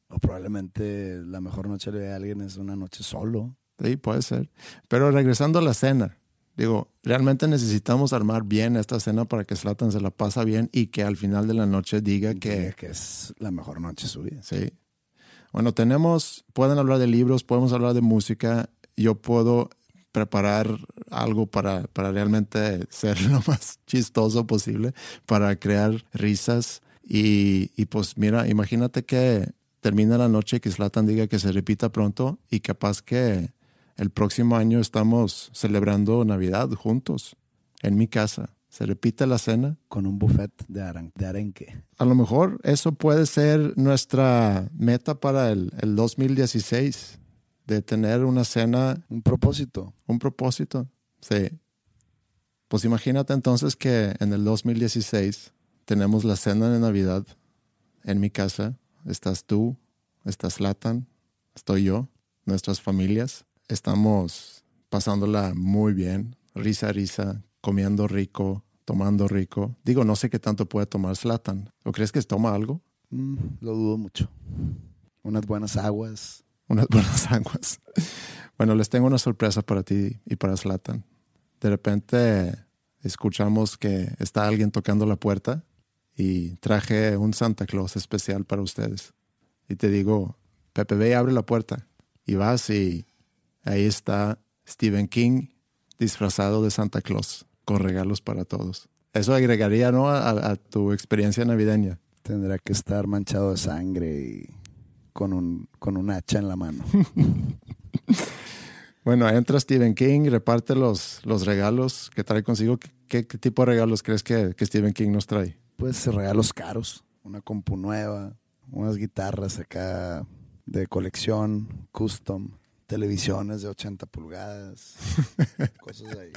O probablemente la mejor noche de alguien es una noche solo. Sí, puede ser. Pero regresando a la cena, digo, realmente necesitamos armar bien esta cena para que Slatan se la pasa bien y que al final de la noche diga Que, que, es la mejor noche de su vida. sí. Bueno, tenemos, pueden hablar de libros, podemos hablar de música. Yo puedo preparar algo para, para realmente ser lo más chistoso posible, para crear risas. Y, y pues mira, imagínate que termina la noche que Slatan diga que se repita pronto y capaz que el próximo año estamos celebrando Navidad juntos en mi casa. Se repite la cena. Con un buffet de, de arenque. A lo mejor eso puede ser nuestra meta para el, el 2016, de tener una cena, Un propósito. un propósito. Sí. Pues imagínate entonces que en el 2016 tenemos la cena de Navidad en mi casa. Estás tú, estás Latan, estoy yo, nuestras familias. Estamos pasándola muy bien, risa, risa, comiendo rico, tomando rico. Digo, no sé qué tanto puede tomar Slatan. ¿O crees que toma algo? Mm, lo dudo mucho. Unas buenas aguas. Unas buenas aguas. Bueno, les tengo una sorpresa para ti y para Slatan. De repente escuchamos que está alguien tocando la puerta y traje un Santa Claus especial para ustedes. Y te digo, Pepe, ve y abre la puerta. Y vas y ahí está Stephen King disfrazado de Santa Claus con regalos para todos. Eso agregaría, ¿no? A, a tu experiencia navideña. Tendrá que estar manchado de sangre y con un, con un hacha en la mano. Bueno, entra Stephen King, reparte los, los regalos que trae consigo. ¿Qué, qué tipo de regalos crees que, que Stephen King nos trae? Pues regalos caros. Una compu nueva. Unas guitarras acá de colección, custom. Televisiones de 80 pulgadas. cosas ahí.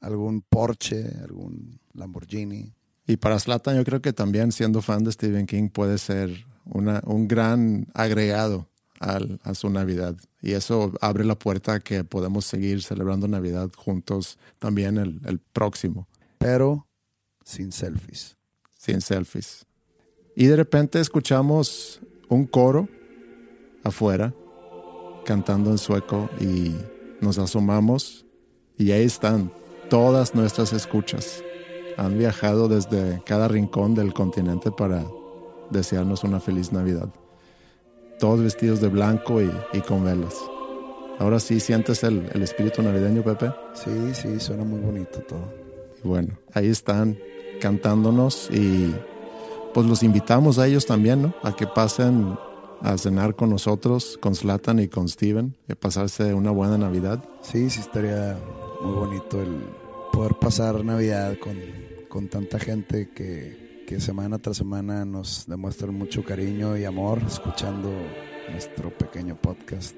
Algún Porsche, algún Lamborghini. Y para Slatan yo creo que también siendo fan de Stephen King puede ser una, un gran agregado al- a su Navidad. Y eso abre la puerta a que podemos seguir celebrando Navidad juntos también el, el próximo, Pero sin selfies. sin selfies. Y de repente escuchamos un coro afuera cantando en sueco y nos asomamos y ahí están todas nuestras escuchas. Han viajado desde cada rincón del continente para desearnos una feliz Navidad. Todos vestidos de blanco y, y con velas. Ahora sí sientes el, el espíritu navideño, Pepe. Sí, sí, suena muy bonito todo. Y bueno, ahí están cantándonos y pues los invitamos a ellos también, ¿no? A que pasen a cenar con nosotros, con Slatan y con Steven, y a pasarse una buena Navidad. Sí, sí estaría muy bonito el poder pasar Navidad con, con tanta gente que, que semana tras semana nos demuestran mucho cariño y amor escuchando nuestro pequeño podcast.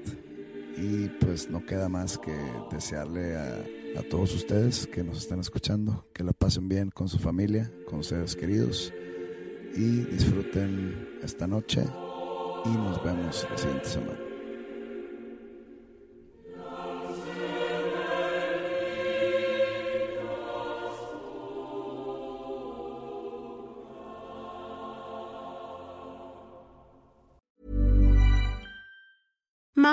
Y pues no queda más que desearle a, a todos ustedes que nos están escuchando que la pasen bien con su familia, con ustedes queridos y disfruten esta noche y nos vemos la siguiente semana.